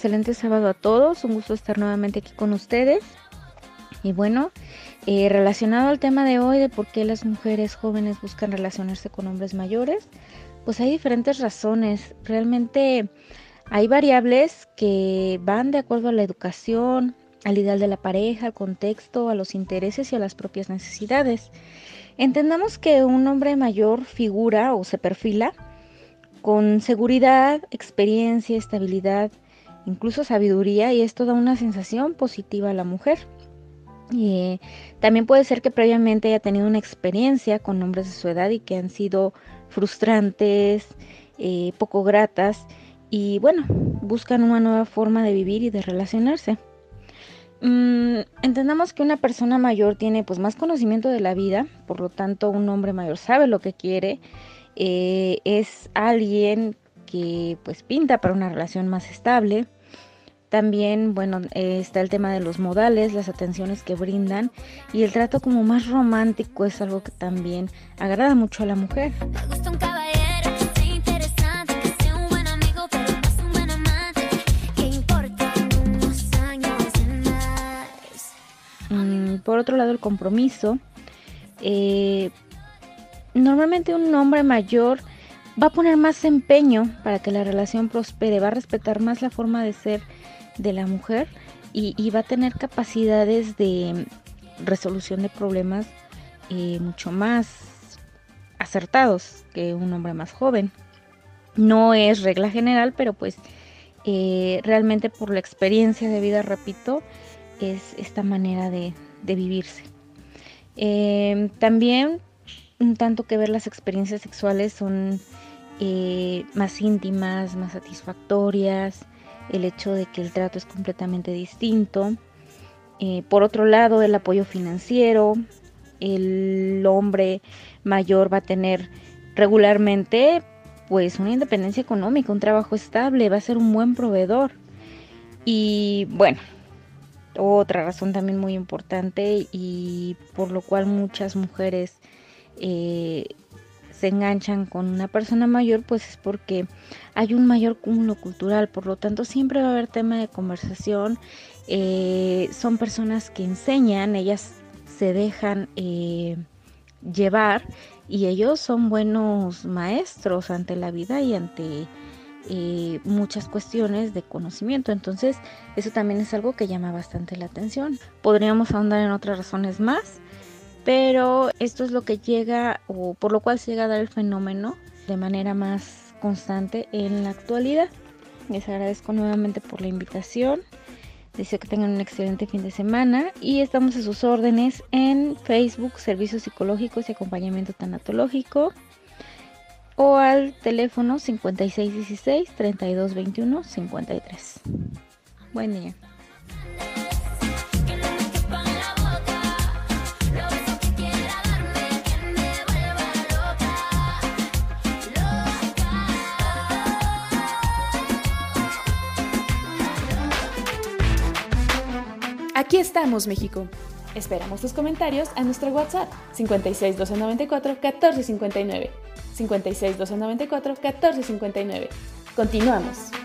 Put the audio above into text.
excelente sábado a todos. Un gusto estar nuevamente aquí con ustedes. Y bueno, eh, relacionado al tema de hoy de por qué las mujeres jóvenes buscan relacionarse con hombres mayores, pues hay diferentes razones. Realmente hay variables que van de acuerdo a la educación, al ideal de la pareja, al contexto, a los intereses y a las propias necesidades. Entendamos que un hombre mayor figura o se perfila con seguridad, experiencia, estabilidad, incluso sabiduría, y esto da una sensación positiva a la mujer. Y también puede ser que previamente haya tenido una experiencia con hombres de su edad y que han sido frustrantes, eh, poco gratas, y bueno, buscan una nueva forma de vivir y de relacionarse. Mm, entendamos que una persona mayor tiene pues más conocimiento de la vida, por lo tanto un hombre mayor sabe lo que quiere eh, es alguien que pues pinta para una relación más estable. También, bueno, eh, está el tema de los modales, las atenciones que brindan y el trato como más romántico es algo que también agrada mucho a la mujer. Mm, por otro lado, el compromiso. Eh, normalmente un hombre mayor va a poner más empeño para que la relación prospere, va a respetar más la forma de ser de la mujer y, va a tener capacidades de resolución de problemas eh, mucho más acertados que un hombre más joven. No es regla general, pero pues eh, realmente por la experiencia de vida, repito, es esta manera de, vivirse. Eh, también un tanto que ver las experiencias sexuales son eh, más íntimas, más satisfactorias, el hecho de que el trato es completamente distinto. Eh, por otro lado, el apoyo financiero, el hombre mayor va a tener regularmente pues una independencia económica, un trabajo estable, va a ser un buen proveedor. Y bueno, otra razón también muy importante y por lo cual muchas mujeres eh, se enganchan con una persona mayor, pues es porque hay un mayor cúmulo cultural, por lo tanto siempre va a haber tema de conversación. Eh, son personas que enseñan, ellas se dejan eh, llevar y ellos son buenos maestros ante la vida y ante muchas cuestiones de conocimiento. Entonces, eso también es algo que llama bastante la atención. Podríamos ahondar en otras razones más, pero esto es lo que llega o por lo cual se llega a dar el fenómeno de manera más constante en la actualidad. Les agradezco nuevamente por la invitación. Deseo que tengan un excelente fin de semana y estamos a sus órdenes en Facebook, Servicios Psicológicos y Acompañamiento Tanatológico o al teléfono 5616-3221-53. Buen día. Aquí estamos, México. Esperamos tus comentarios a nuestro WhatsApp 56 294 1459. 56 294 1459. Continuamos.